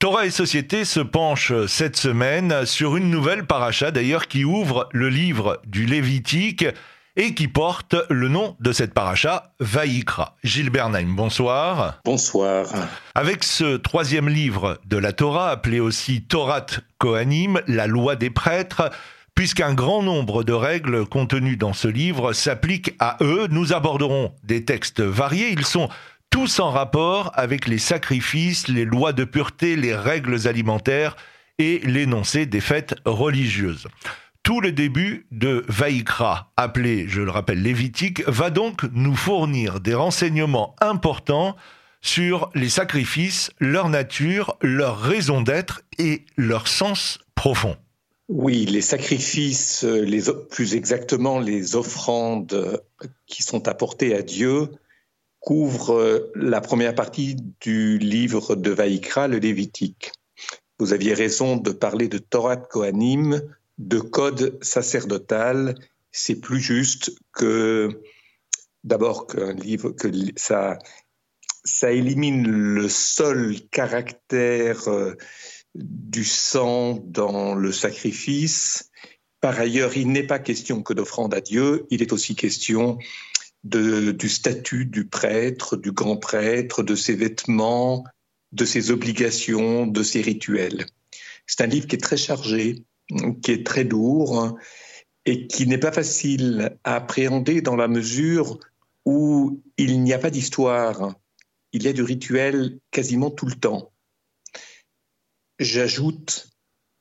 Torah et Société se penche cette semaine sur une nouvelle paracha d'ailleurs qui ouvre le livre du Lévitique et qui porte le nom de cette paracha, Vaïkra. Gilles Bernheim, bonsoir. Bonsoir. Avec ce troisième livre de la Torah, appelé aussi Torat Kohanim, la loi des prêtres, puisqu'un grand nombre de règles contenues dans ce livre s'appliquent à eux, nous aborderons des textes variés. Ils sont tous en rapport avec les sacrifices, les lois de pureté, les règles alimentaires et l'énoncé des fêtes religieuses. Tout le début de Vaïkra, appelé, je le rappelle, Lévitique, va donc nous fournir des renseignements importants sur les sacrifices, leur nature, leur raison d'être et leur sens profond. Oui, les sacrifices, les, plus exactement les offrandes qui sont apportées à Dieu, couvre euh, la première partie du livre de Vaïkra, le Lévitique. Vous aviez raison de parler de Torah Kohanim, de code sacerdotal. C'est plus juste que, d'abord, qu'un livre, que ça, ça élimine le seul caractère euh, du sang dans le sacrifice. Par ailleurs, il n'est pas question que d'offrande à Dieu, il est aussi question du statut du prêtre, du grand prêtre, de ses vêtements, de ses obligations, de ses rituels. C'est un livre qui est très chargé, qui est très lourd et qui n'est pas facile à appréhender dans la mesure où il n'y a pas d'histoire, il y a du rituel quasiment tout le temps. J'ajoute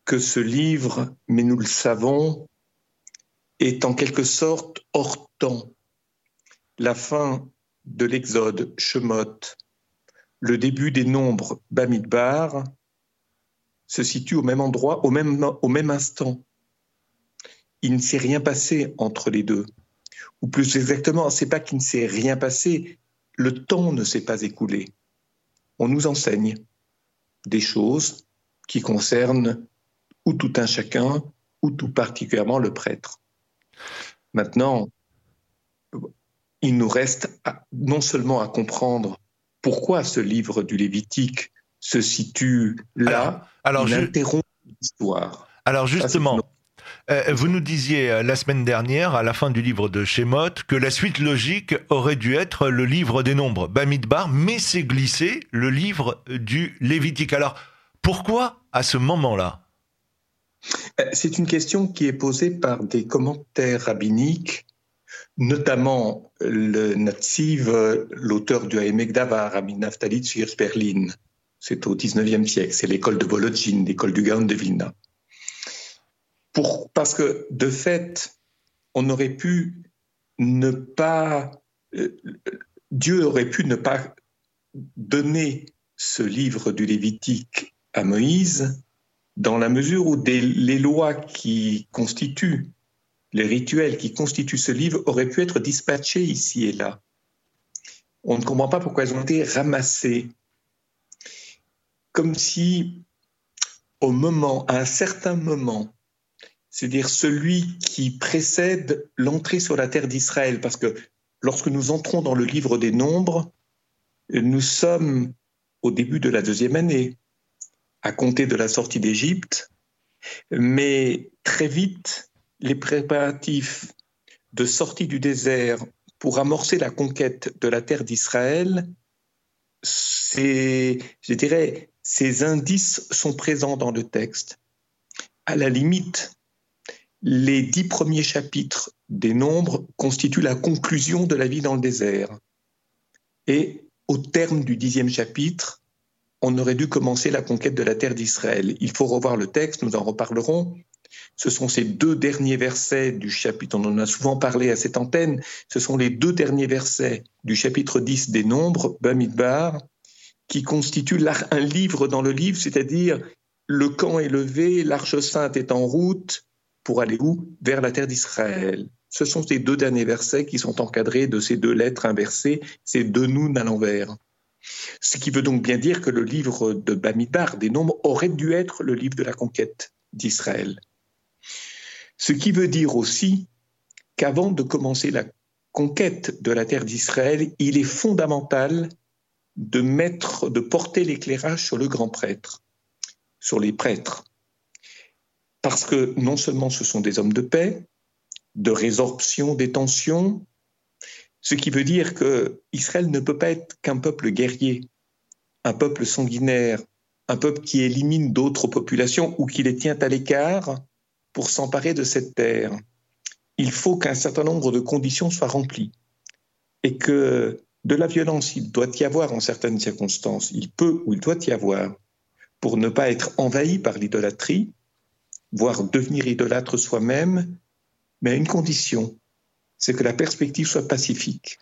que ce livre, mais nous le savons, est en quelque sorte hors temps la fin de l'Exode, Shemot, le début des nombres, Bamidbar, se situe au même endroit, au même, au même instant. Il ne s'est rien passé entre les deux. Ou plus exactement, c'est pas qu'il ne s'est rien passé, le temps ne s'est pas écoulé. On nous enseigne des choses qui concernent ou tout un chacun, ou tout particulièrement le prêtre. Maintenant, il nous reste non seulement à comprendre pourquoi ce livre du Lévitique se situe là, alors, il interrompt l'histoire. Alors justement, euh, vous nous disiez euh, la semaine dernière, à la fin du livre de Shemot, que la suite logique aurait dû être le livre des nombres, Bamidbar, mais c'est glissé le livre du Lévitique. Alors, pourquoi à ce moment-là? Euh, C'est une question qui est posée par des commentaires rabbiniques notamment le Natsiv, l'auteur du Haemek Davar, Rabbi Naftali Berlin. C'est au XIXe siècle, c'est l'école de Volodjin, l'école du Gaon de Vilna. Parce que, de fait, on aurait pu ne pas. Euh, Dieu aurait pu ne pas donner ce livre du Lévitique à Moïse, dans la mesure où les lois qui constituent les rituels qui constituent ce livre auraient pu être dispatchés ici et là. On ne comprend pas pourquoi ils ont été ramassés. Comme si, au moment, à un certain moment, c'est-à-dire celui qui précède l'entrée sur la terre d'Israël, parce que lorsque nous entrons dans le livre des nombres, nous sommes au début de la deuxième année, à compter de la sortie d'Égypte, mais très vite, les préparatifs de sortie du désert pour amorcer la conquête de la terre d'Israël, je dirais, ces indices sont présents dans le texte. À la limite, les dix premiers chapitres des Nombres constituent la conclusion de la vie dans le désert. Et au terme du dixième chapitre, on aurait dû commencer la conquête de la terre d'Israël. Il faut revoir le texte, nous en reparlerons, ce sont ces deux derniers versets du chapitre, on en a souvent parlé à cette antenne, ce sont les deux derniers versets du chapitre 10 des Nombres, Bamidbar, qui constituent un livre dans le livre, c'est-à-dire le camp est levé, l'arche sainte est en route pour aller où? Vers la terre d'Israël. Ce sont ces deux derniers versets qui sont encadrés de ces deux lettres inversées, ces deux nous à l'envers. Ce qui veut donc bien dire que le livre de Bamidbar, des Nombres, aurait dû être le livre de la conquête d'Israël. Ce qui veut dire aussi qu'avant de commencer la conquête de la terre d'Israël, il est fondamental de mettre, de porter l'éclairage sur le grand prêtre. sur les prêtres. Parce que non seulement ce sont des hommes de paix, de résorption des tensions, ce qui veut dire que Israël ne peut pas être qu'un peuple guerrier, un peuple sanguinaire, un peuple qui élimine d'autres populations ou qui les tient à l'écart pour s'emparer de cette terre. Il faut qu'un certain nombre de conditions soient remplies et que de la violence, il doit y avoir en certaines circonstances, il peut ou il doit y avoir, pour ne pas être envahi par l'idolâtrie, voire devenir idolâtre soi-même, mais à une condition, c'est que la perspective soit pacifique.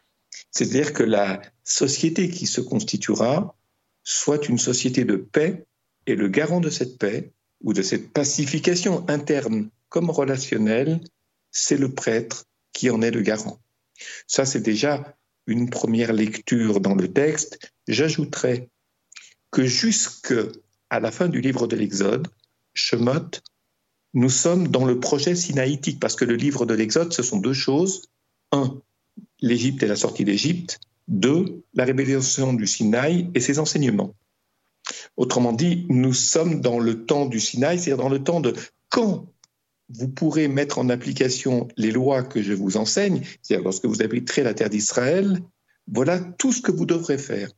C'est-à-dire que la société qui se constituera soit une société de paix et le garant de cette paix ou de cette pacification interne comme relationnelle, c'est le prêtre qui en est le garant. Ça, c'est déjà une première lecture dans le texte. J'ajouterais que jusque à la fin du livre de l'Exode, Shemot, nous sommes dans le projet sinaïtique, parce que le livre de l'Exode, ce sont deux choses. Un, l'Égypte et la sortie d'Égypte. Deux, la révélation du Sinaï et ses enseignements. Autrement dit, nous sommes dans le temps du Sinaï, c'est-à-dire dans le temps de quand vous pourrez mettre en application les lois que je vous enseigne, c'est-à-dire lorsque vous habiterez la terre d'Israël, voilà tout ce que vous devrez faire.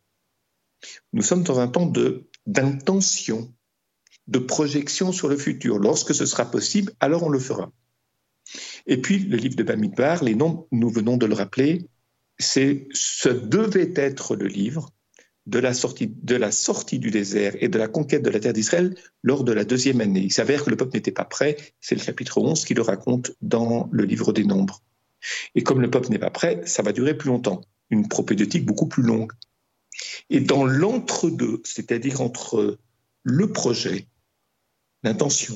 Nous sommes dans un temps d'intention, de, projection sur le futur. Lorsque ce sera possible, alors on le fera. Et puis, le livre de Bamidbar, les noms, nous venons de le rappeler, c'est ce devait être le livre de la, sortie, du désert et de la conquête de la terre d'Israël lors de la deuxième année. Il s'avère que le peuple n'était pas prêt, c'est le chapitre 11 qui le raconte dans le livre des Nombres. Et comme le peuple n'est pas prêt, ça va durer plus longtemps, une propédeutique beaucoup plus longue. Et dans l'entre-deux, c'est-à-dire entre le projet, l'intention,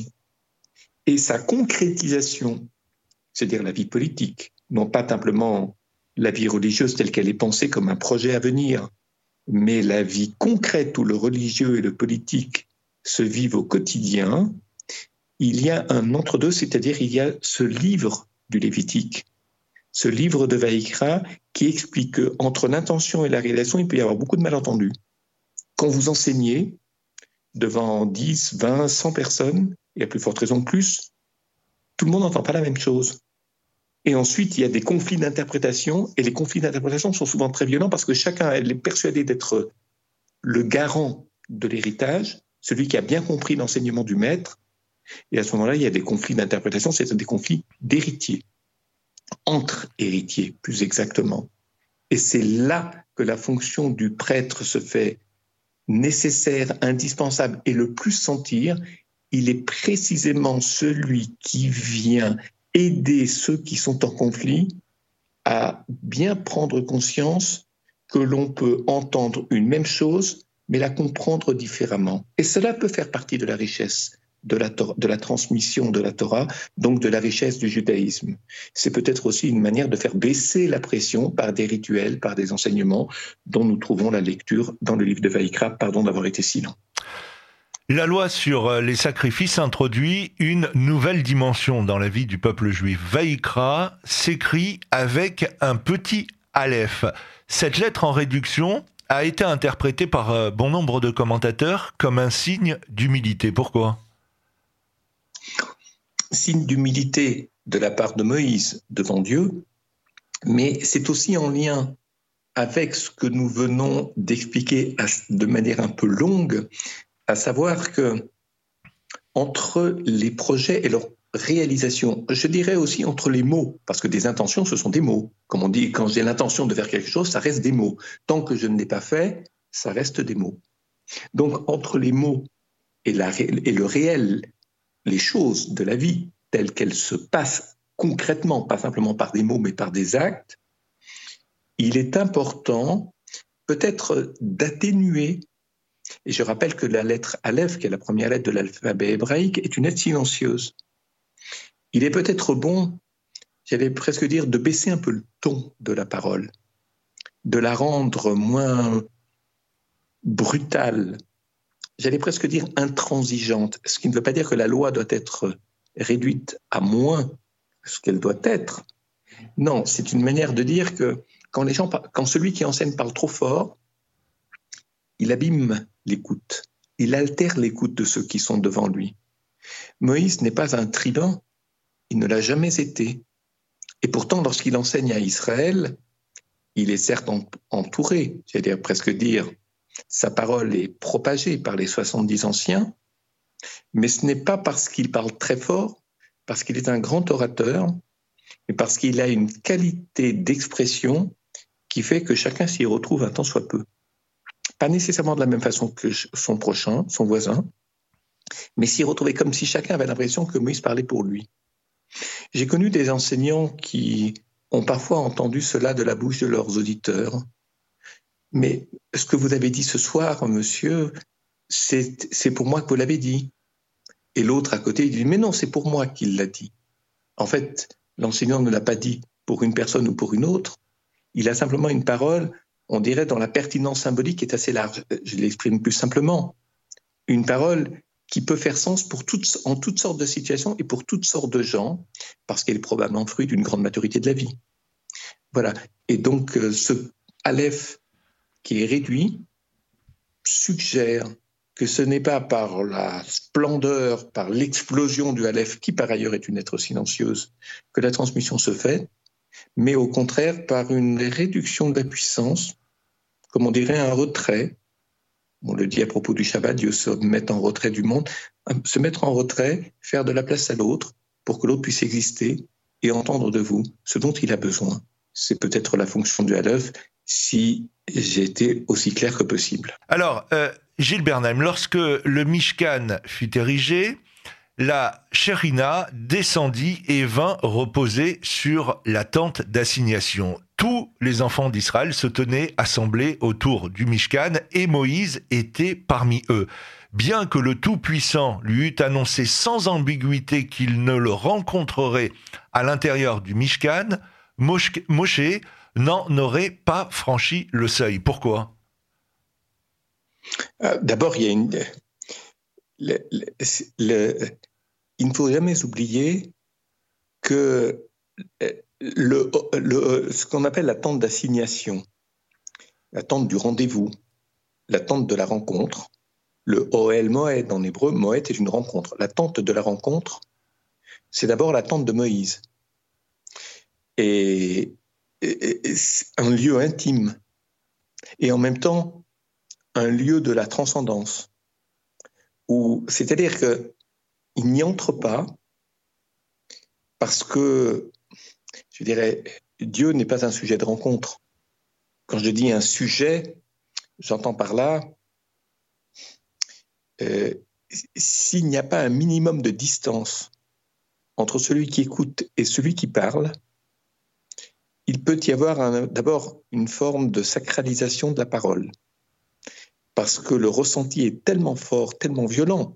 et sa concrétisation, c'est-à-dire la vie politique, non pas simplement la vie religieuse telle qu'elle est pensée comme un projet à venir, mais la vie concrète où le religieux et le politique se vivent au quotidien, il y a un entre-deux, c'est-à-dire il y a ce livre du Lévitique, ce livre de Vaïkra qui explique qu'entre l'intention et la réalisation, il peut y avoir beaucoup de malentendus. Quand vous enseignez devant 10, 20, 100 personnes, et à plus forte raison plus, tout le monde n'entend pas la même chose. Et ensuite, il y a des conflits d'interprétation, et les conflits d'interprétation sont souvent très violents parce que chacun est persuadé d'être le garant de l'héritage, celui qui a bien compris l'enseignement du maître. Et à ce moment-là, il y a des conflits d'interprétation, c'est des conflits d'héritiers, entre héritiers plus exactement. Et c'est là que la fonction du prêtre se fait nécessaire, indispensable et le plus sentir. Il est précisément celui qui vient aider ceux qui sont en conflit à bien prendre conscience que l'on peut entendre une même chose, mais la comprendre différemment. Et cela peut faire partie de la richesse de la, transmission de la Torah, donc de la richesse du judaïsme. C'est peut-être aussi une manière de faire baisser la pression par des rituels, par des enseignements dont nous trouvons la lecture dans le livre de Vaïkra. Pardon d'avoir été si lent. La loi sur euh, les sacrifices introduit une nouvelle dimension dans la vie du peuple juif. Vaïkra s'écrit avec un petit aleph. Cette lettre en réduction a été interprétée par euh, bon nombre de commentateurs comme un signe d'humilité. Pourquoi? Signe d'humilité de la part de Moïse devant Dieu, mais c'est aussi en lien avec ce que nous venons d'expliquer de manière un peu longue à savoir que entre les projets et leur réalisation, je dirais aussi entre les mots, parce que des intentions, ce sont des mots. Comme on dit, quand j'ai l'intention de faire quelque chose, ça reste des mots. Tant que je ne l'ai pas fait, ça reste des mots. Donc entre les mots et, et le réel, les choses de la vie telles qu'elles se passent concrètement, pas simplement par des mots, mais par des actes, il est important peut-être d'atténuer et je rappelle que la lettre Aleph, qui est la première lettre de l'alphabet hébraïque, est une lettre silencieuse. Il est peut-être bon, j'allais presque dire, de baisser un peu le ton de la parole, de la rendre moins brutale, j'allais presque dire intransigeante, ce qui ne veut pas dire que la loi doit être réduite à moins ce qu'elle doit être. Non, c'est une manière de dire que quand, les gens, quand celui qui enseigne parle trop fort, il abîme l'écoute. il altère l'écoute de ceux qui sont devant lui. Moïse n'est pas un tribun, il ne l'a jamais été. Et pourtant, lorsqu'il enseigne à Israël, il est certes entouré, c'est-à-dire presque dire, sa parole est propagée par les 70 anciens, mais ce n'est pas parce qu'il parle très fort, parce qu'il est un grand orateur, mais parce qu'il a une qualité d'expression qui fait que chacun s'y retrouve un tant soit peu. Pas nécessairement de la même façon que son prochain, son voisin, mais s'y retrouver comme si chacun avait l'impression que Moïse parlait pour lui. J'ai connu des enseignants qui ont parfois entendu cela de la bouche de leurs auditeurs. Mais ce que vous avez dit ce soir, monsieur, c'est pour moi que vous l'avez dit. Et l'autre à côté, il dit, mais non, c'est pour moi qu'il l'a dit. En fait, l'enseignant ne l'a pas dit pour une personne ou pour une autre. Il a simplement une parole, on dirait, dans la pertinence symbolique est assez large. Je l'exprime plus simplement. Une parole qui peut faire sens en toutes sortes de situations et pour toutes sortes de gens, parce qu'elle est probablement fruit d'une grande maturité de la vie. Voilà. Et donc, euh, ce Aleph qui est réduit suggère que ce n'est pas par la splendeur, par l'explosion du Aleph, qui par ailleurs est une lettre silencieuse, que la transmission se fait, mais au contraire par une réduction de la puissance, comme on dirait un retrait, on le dit à propos du Shabbat, Dieu se met en retrait du monde, se mettre en retrait, faire de la place à l'autre pour que l'autre puisse exister et entendre de vous ce dont il a besoin. C'est peut-être la fonction du Halef si j'étais aussi clair que possible. Alors, euh, Gilles Bernheim, lorsque le Mishkan fut érigé, la Sherina descendit et vint reposer sur la tente d'assignation tous les enfants d'Israël se tenaient assemblés autour du Mishkan et Moïse était parmi eux. Bien que le Tout-Puissant lui eût annoncé sans ambiguïté qu'il ne le rencontrerait à l'intérieur du Mishkan, Moshe n'en aurait pas franchi le seuil. Pourquoi? Euh, D'abord, il ne faut jamais oublier que ce qu'on appelle la tente d'assignation, la tente du rendez-vous, la tente de la rencontre, le Oel Moed en hébreu, Moed est une rencontre. La tente de la rencontre, c'est d'abord la tente de Moïse. Et, un lieu intime. Et en même temps, un lieu de la transcendance. C'est-à-dire qu'il n'y entre pas parce que je dirais, Dieu n'est pas un sujet de rencontre. Quand je dis un sujet, j'entends par là, euh, s'il n'y a pas un minimum de distance entre celui qui écoute et celui qui parle, il peut y avoir d'abord une forme de sacralisation de la parole. Parce que le ressenti est tellement fort, tellement violent,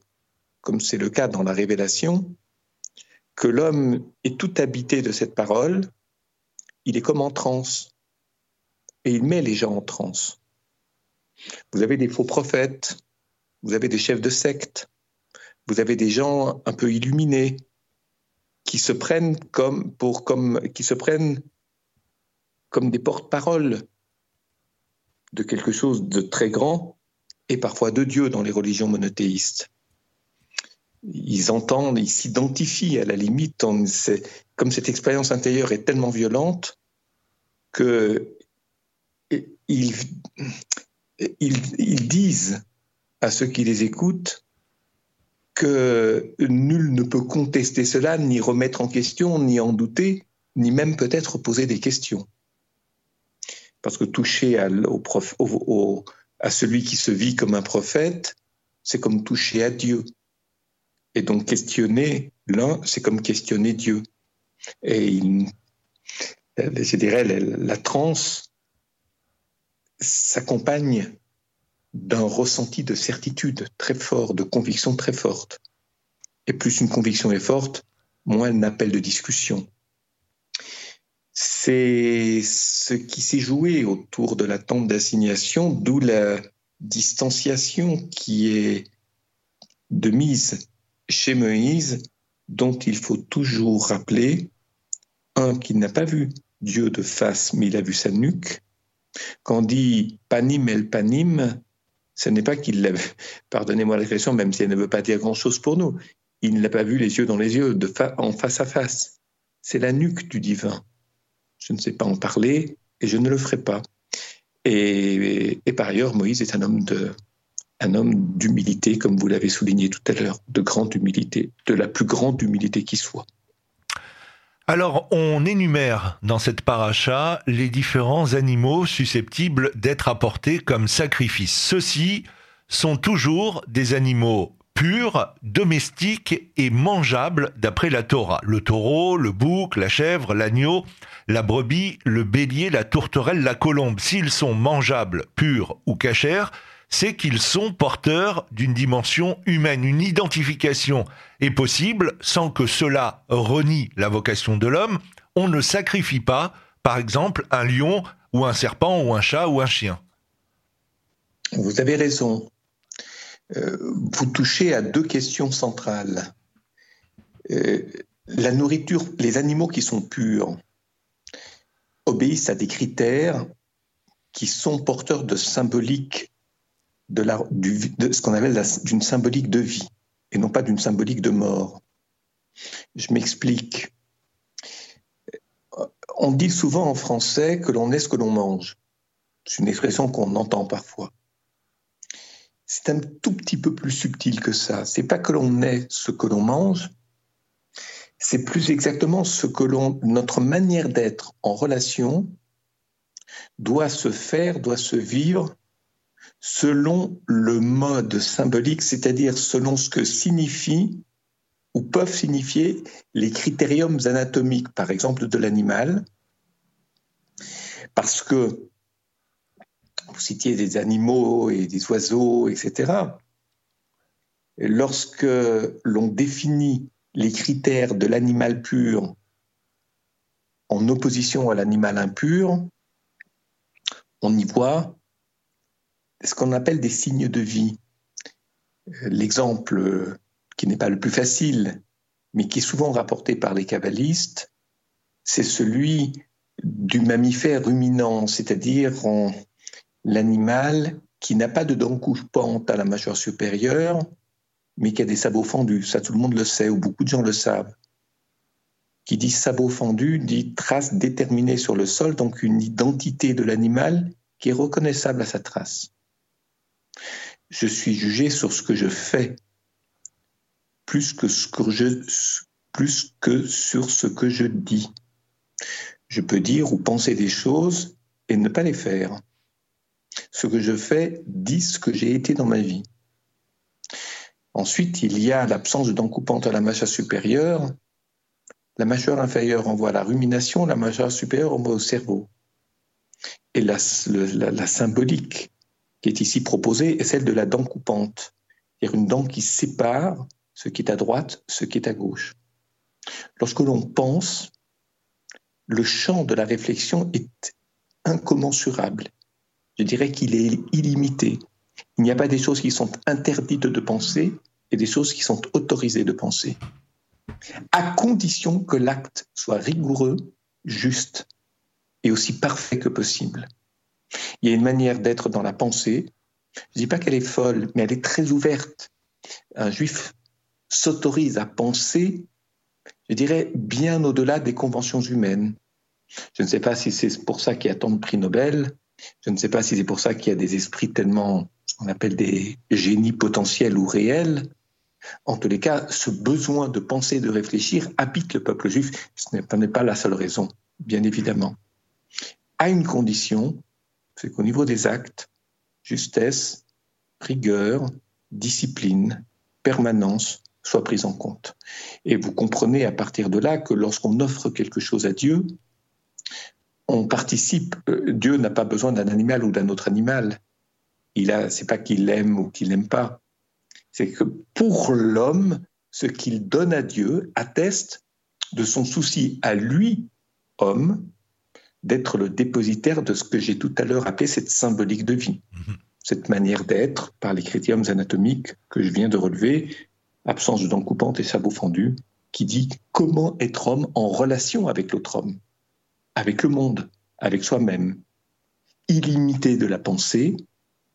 comme c'est le cas dans la révélation, que l'homme est tout habité de cette parole, il est comme en transe. Et il met les gens en transe. Vous avez des faux prophètes, vous avez des chefs de secte, vous avez des gens un peu illuminés qui se prennent comme pour comme qui se prennent comme des porte-paroles de quelque chose de très grand et parfois de Dieu dans les religions monothéistes ils entendent, ils s'identifient à la limite. comme cette expérience intérieure est tellement violente que ils, disent à ceux qui les écoutent que nul ne peut contester cela, ni remettre en question, ni en douter, ni même peut-être poser des questions. Parce que toucher à celui qui se vit comme un prophète, c'est comme toucher à Dieu. Et donc questionner l'un, c'est comme questionner Dieu. Et je dirais, la, transe s'accompagne d'un ressenti de certitude très fort, de conviction très forte. Et plus une conviction est forte, moins elle n'appelle de discussion. C'est ce qui s'est joué autour de la tente d'assignation, d'où la distanciation qui est de mise chez Moïse dont il faut toujours rappeler, un, qu'il n'a pas vu Dieu de face, mais il a vu sa nuque. Quand on dit panim el panim, Ce n'est pas qu'il l'a pardonnez-moi l'expression, même si elle ne veut pas dire grand-chose pour nous, il ne l'a pas vu les yeux dans les yeux, en face à face. C'est la nuque du divin. Je ne sais pas en parler et je ne le ferai pas. Et, par ailleurs, Moïse est un homme de, un homme d'humilité, comme vous l'avez souligné tout à l'heure, de grande humilité, de la plus grande humilité qui soit. Alors, on énumère dans cette paracha les différents animaux susceptibles d'être apportés comme sacrifice. Ceux-ci sont toujours des animaux purs, domestiques et mangeables d'après la Torah. Le taureau, le bouc, la chèvre, l'agneau, la brebis, le bélier, la tourterelle, la colombe. S'ils sont mangeables, purs ou cachers, c'est qu'ils sont porteurs d'une dimension humaine. Une identification est possible sans que cela renie la vocation de l'homme. On ne sacrifie pas, par exemple, un lion ou un serpent ou un chat ou un chien. Vous avez raison. Euh, vous touchez à deux questions centrales. Euh, la nourriture, les animaux qui sont purs obéissent à des critères qui sont porteurs de symboliques de, la, de ce qu'on appelle d'une symbolique de vie et non pas d'une symbolique de mort. Je m'explique. On dit souvent en français que l'on est ce que l'on mange. C'est une expression qu'on entend parfois. C'est un tout petit peu plus subtil que ça. C'est pas que l'on est ce que l'on mange, c'est plus exactement ce que l'on, notre manière d'être en relation doit se faire, doit se vivre selon le mode symbolique, c'est-à-dire selon ce que signifient ou peuvent signifier les critériums anatomiques, par exemple, de l'animal. Parce que vous citiez des animaux et des oiseaux, etc. Lorsque l'on définit les critères de l'animal pur en opposition à l'animal impur, on y voit ce qu'on appelle des signes de vie. L'exemple qui n'est pas le plus facile, mais qui est souvent rapporté par les kabbalistes, c'est celui du mammifère ruminant, c'est-à-dire l'animal qui n'a pas de dents coupantes à la mâchoire supérieure, mais qui a des sabots fendus. Ça, tout le monde le sait, ou beaucoup de gens le savent. Qui dit sabot fendu dit trace déterminée sur le sol, donc une identité de l'animal qui est reconnaissable à sa trace je suis jugé sur ce que je fais plus que, sur ce que je dis. Je peux dire ou penser des choses et ne pas les faire. Ce que je fais dit ce que j'ai été dans ma vie. Ensuite, il y a l'absence de dents coupantes à la mâchoire supérieure. La mâchoire inférieure envoie la rumination, la mâchoire supérieure envoie au cerveau. Et la symbolique qui est ici proposée est celle de la dent coupante, c'est-à-dire une dent qui sépare ce qui est à droite, ce qui est à gauche. Lorsque l'on pense, le champ de la réflexion est incommensurable. Je dirais qu'il est illimité. Il n'y a pas des choses qui sont interdites de penser et des choses qui sont autorisées de penser, à condition que l'acte soit rigoureux, juste et aussi parfait que possible. Il y a une manière d'être dans la pensée. Je ne dis pas qu'elle est folle, mais elle est très ouverte. Un juif s'autorise à penser, je dirais, bien au-delà des conventions humaines. Je ne sais pas si c'est pour ça qu'il y a tant de prix Nobel. Je ne sais pas si c'est pour ça qu'il y a des esprits tellement, ce qu'on appelle des génies potentiels ou réels. En tous les cas, ce besoin de penser, de réfléchir habite le peuple juif. Ce n'est pas la seule raison, bien évidemment. À une condition, c'est qu'au niveau des actes, justesse, rigueur, discipline, permanence soient prises en compte. Et vous comprenez à partir de là que lorsqu'on offre quelque chose à Dieu, on participe. Euh, Dieu n'a pas besoin d'un animal ou d'un autre animal. Il a, c'est pas qu'il l'aime ou qu'il n'aime pas. C'est que pour l'homme, ce qu'il donne à Dieu atteste de son souci à lui, homme, d'être le dépositaire de ce que j'ai tout à l'heure appelé cette symbolique de vie, mhm. cette manière d'être par les critériums anatomiques que je viens de relever, absence de dents coupantes et sabots fendus, qui dit comment être homme en relation avec l'autre homme, avec le monde, avec soi-même, illimité de la pensée,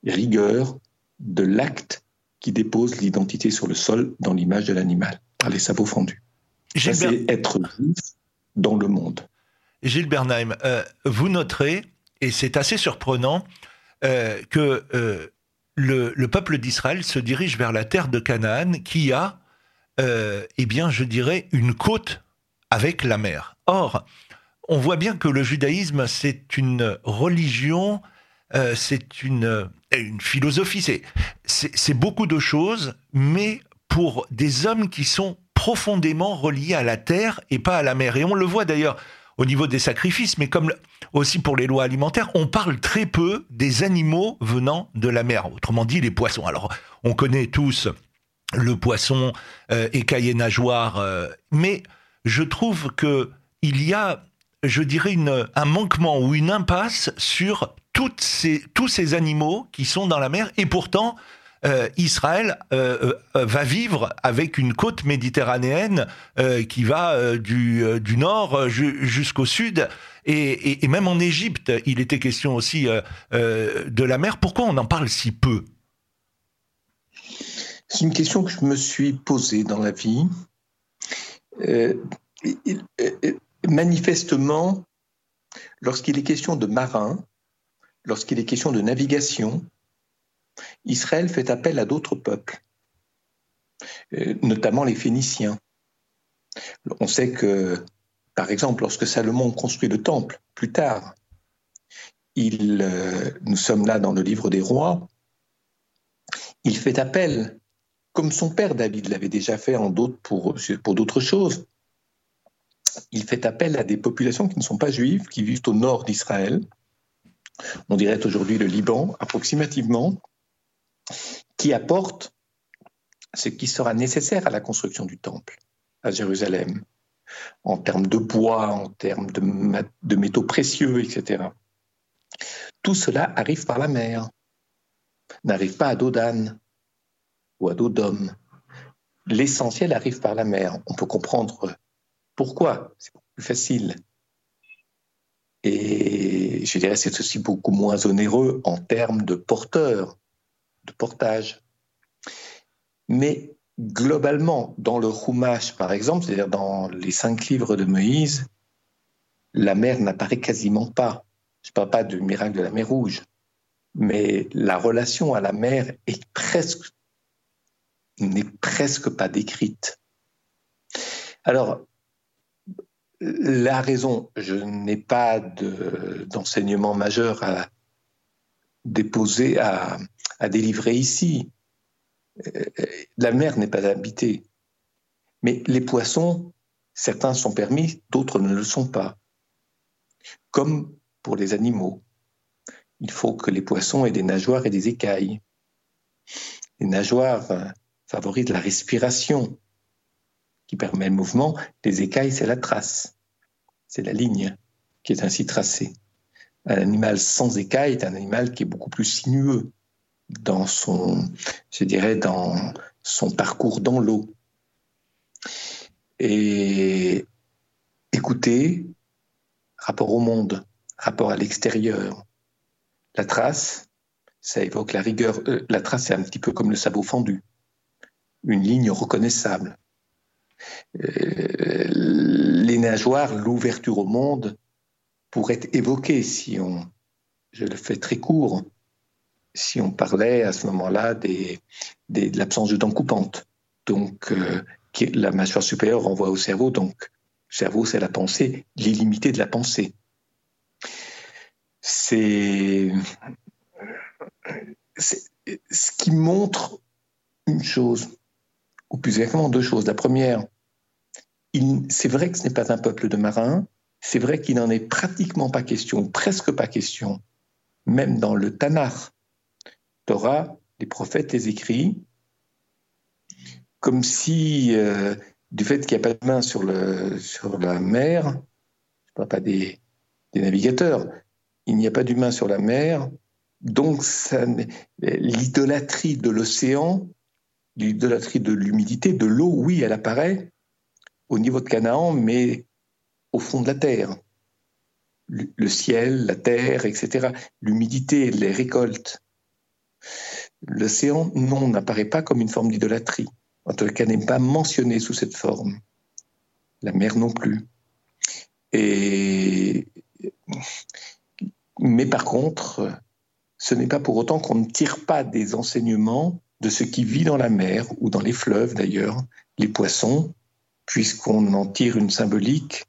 rigueur, de l'acte qui dépose l'identité sur le sol dans l'image de l'animal, par les sabots fendus. c'est être juif dans le monde. Gilles Bernheim, euh, vous noterez, et c'est assez surprenant, euh, que euh, le, peuple d'Israël se dirige vers la terre de Canaan qui a, eh bien, je dirais, une côte avec la mer. Or, on voit bien que le judaïsme, c'est une religion, c'est une, une philosophie, c'est beaucoup de choses, mais pour des hommes qui sont profondément reliés à la terre et pas à la mer. Et on le voit d'ailleurs au niveau des sacrifices, mais comme aussi pour les lois alimentaires, on parle très peu des animaux venant de la mer, autrement dit les poissons. Alors, on connaît tous le poisson euh, et nageoire, euh, mais je trouve que il y a, je dirais, un manquement ou une impasse sur ces, tous ces animaux qui sont dans la mer, et pourtant, euh, Israël euh, euh, va vivre avec une côte méditerranéenne qui va du, nord jusqu'au sud. Et, et, même en Égypte, il était question aussi de la mer. Pourquoi on en parle si peu? C'est une question que je me suis posée dans la vie. manifestement, lorsqu'il est question de marins, lorsqu'il est question de navigation, Israël fait appel à d'autres peuples, euh, notamment les Phéniciens. On sait que, par exemple, lorsque Salomon construit le temple, plus tard, euh, nous sommes là dans le livre des rois, il fait appel, comme son père David l'avait déjà fait en pour, pour d'autres choses, il fait appel à des populations qui ne sont pas juives, qui vivent au nord d'Israël, on dirait aujourd'hui le Liban, approximativement, qui apporte ce qui sera nécessaire à la construction du temple à Jérusalem, en termes de bois, en termes de, métaux précieux, etc. Tout cela arrive par la mer, n'arrive pas à dos d'âne ou à dos d'homme. L'essentiel arrive par la mer. On peut comprendre pourquoi, c'est plus facile. Et je dirais c'est aussi beaucoup moins onéreux en termes de porteurs portage. Mais globalement, dans le Chumash, par exemple, c'est-à-dire dans les cinq livres de Moïse, la mer n'apparaît quasiment pas. Je ne parle pas du miracle de la mer Rouge, mais la relation à la mer est presque n'est presque pas décrite. Alors, la raison, je n'ai pas d'enseignement majeur à déposer, à, à délivrer ici. Euh, la mer n'est pas habitée. Mais les poissons, certains sont permis, d'autres ne le sont pas. Comme pour les animaux. Il faut que les poissons aient des nageoires et des écailles. Les nageoires euh, favorisent la respiration qui permet le mouvement. Les écailles, c'est la trace. C'est la ligne qui est ainsi tracée. Un animal sans écailles est un animal qui est beaucoup plus sinueux dans son, je dirais, dans son parcours dans l'eau. Et écouter, rapport au monde, rapport à l'extérieur. La trace, ça évoque la rigueur. Euh, la trace, c'est un petit peu comme le sabot fendu, une ligne reconnaissable. Euh, les nageoires, l'ouverture au monde pourrait évoquer, si on, je le fais très court, si on parlait à ce moment-là de l'absence de dents coupantes. Donc, euh, la mâchoire supérieure renvoie au cerveau. Donc, le cerveau, c'est la pensée, l'illimité de la pensée. C'est ce qui montre une chose, ou plus exactement deux choses. La première, c'est vrai que ce n'est pas un peuple de marins, c'est vrai qu'il n'en est pratiquement pas question, presque pas question, même dans le Tanakh, Torah, les prophètes, les écrits, comme si, euh, du fait qu'il n'y a pas de main sur, la mer, je ne parle pas des, navigateurs, il n'y a pas d'humain sur la mer, donc l'idolâtrie de l'océan, l'idolâtrie de l'humidité, de l'eau, oui, elle apparaît au niveau de Canaan, mais au fond de la terre. Le ciel, la terre, etc. L'humidité, les récoltes. L'océan, non, n'apparaît pas comme une forme d'idolâtrie. En tout cas, n'est pas mentionné sous cette forme. La mer non plus. Mais par contre, ce n'est pas pour autant qu'on ne tire pas des enseignements de ce qui vit dans la mer ou dans les fleuves d'ailleurs, les poissons, puisqu'on en tire une symbolique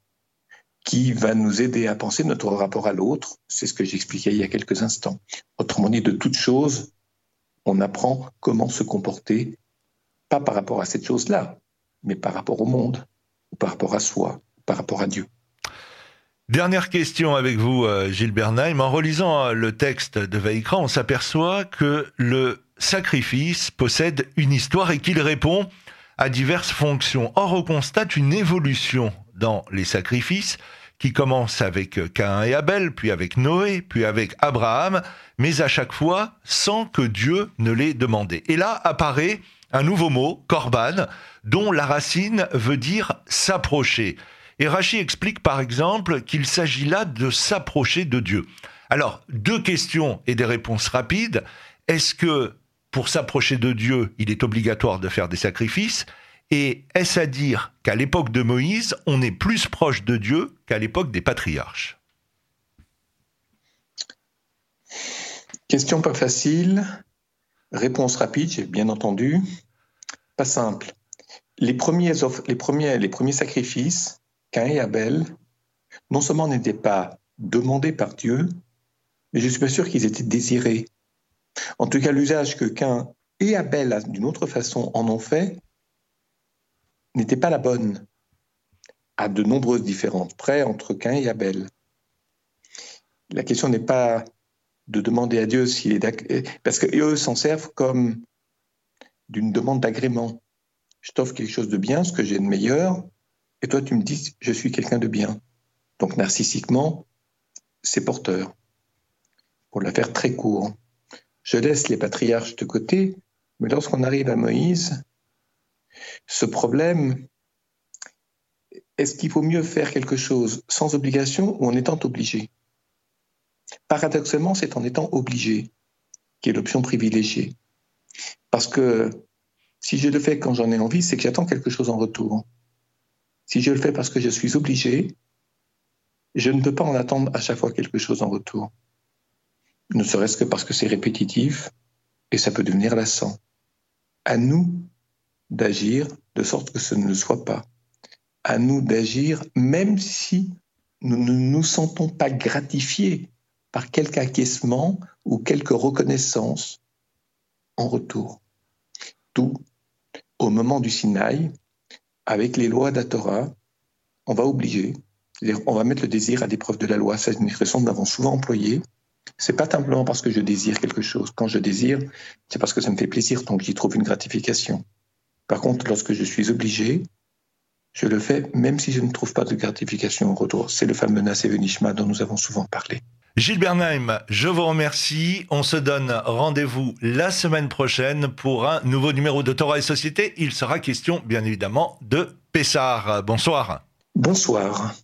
qui va nous aider à penser notre rapport à l'autre. C'est ce que j'expliquais il y a quelques instants. Autrement dit, de toute chose, on apprend comment se comporter, pas par rapport à cette chose-là, mais par rapport au monde, par rapport à soi, par rapport à Dieu. Dernière question avec vous, euh, Gilles Bernheim. En relisant euh, le texte de Veikra, on s'aperçoit que le sacrifice possède une histoire et qu'il répond à diverses fonctions. Or, on constate une évolution dans les sacrifices qui commence avec Cain et Abel, puis avec Noé, puis avec Abraham, mais à chaque fois sans que Dieu ne l'ait demandé. Et là apparaît un nouveau mot, korban, dont la racine veut dire s'approcher. Et Rachi explique par exemple qu'il s'agit là de s'approcher de Dieu. Alors, deux questions et des réponses rapides. Est-ce que pour s'approcher de Dieu, il est obligatoire de faire des sacrifices? Et est-ce à dire qu'à l'époque de Moïse, on est plus proche de Dieu qu'à l'époque des patriarches? Question pas facile, réponse rapide, j'ai bien entendu. Pas simple. Les premiers, sacrifices, Cain et Abel, non seulement n'étaient pas demandés par Dieu, mais je suis pas sûr qu'ils étaient désirés. En tout cas, l'usage que Cain et Abel, d'une autre façon, en ont fait, n'était pas la bonne, à de nombreuses différences près entre Cain et Abel. La question n'est pas de demander à Dieu s'il est d'accord, parce qu'eux s'en servent comme d'une demande d'agrément. Je t'offre quelque chose de bien, ce que j'ai de meilleur, et toi tu me dis je suis quelqu'un de bien. Donc narcissiquement, c'est porteur. Pour la faire très court. Je laisse les patriarches de côté, mais lorsqu'on arrive à Moïse, ce problème, est-ce qu'il vaut mieux faire quelque chose sans obligation ou en étant obligé? Paradoxalement, c'est en étant obligé qui est l'option privilégiée. Parce que si je le fais quand j'en ai envie, c'est que j'attends quelque chose en retour. Si je le fais parce que je suis obligé, je ne peux pas en attendre à chaque fois quelque chose en retour ne serait-ce que parce que c'est répétitif et ça peut devenir lassant. À nous d'agir de sorte que ce ne soit pas. À nous d'agir même si nous ne nous sentons pas gratifiés par quelque acquiescement ou quelque reconnaissance en retour. Tout au moment du Sinaï, avec les lois d'Atora, on va obliger, on va mettre le désir à l'épreuve de la loi. C'est une expression que nous avons souvent employée. C'est pas simplement parce que je désire quelque chose. Quand je désire, c'est parce que ça me fait plaisir, donc j'y trouve une gratification. Par contre, lorsque je suis obligé, je le fais même si je ne trouve pas de gratification en retour. C'est le fameux Nasevenishma dont nous avons souvent parlé. Gilles Bernheim, je vous remercie. On se donne rendez-vous la semaine prochaine pour un nouveau numéro de Torah et Société. Il sera question, bien évidemment, de Pessar. Bonsoir. Bonsoir.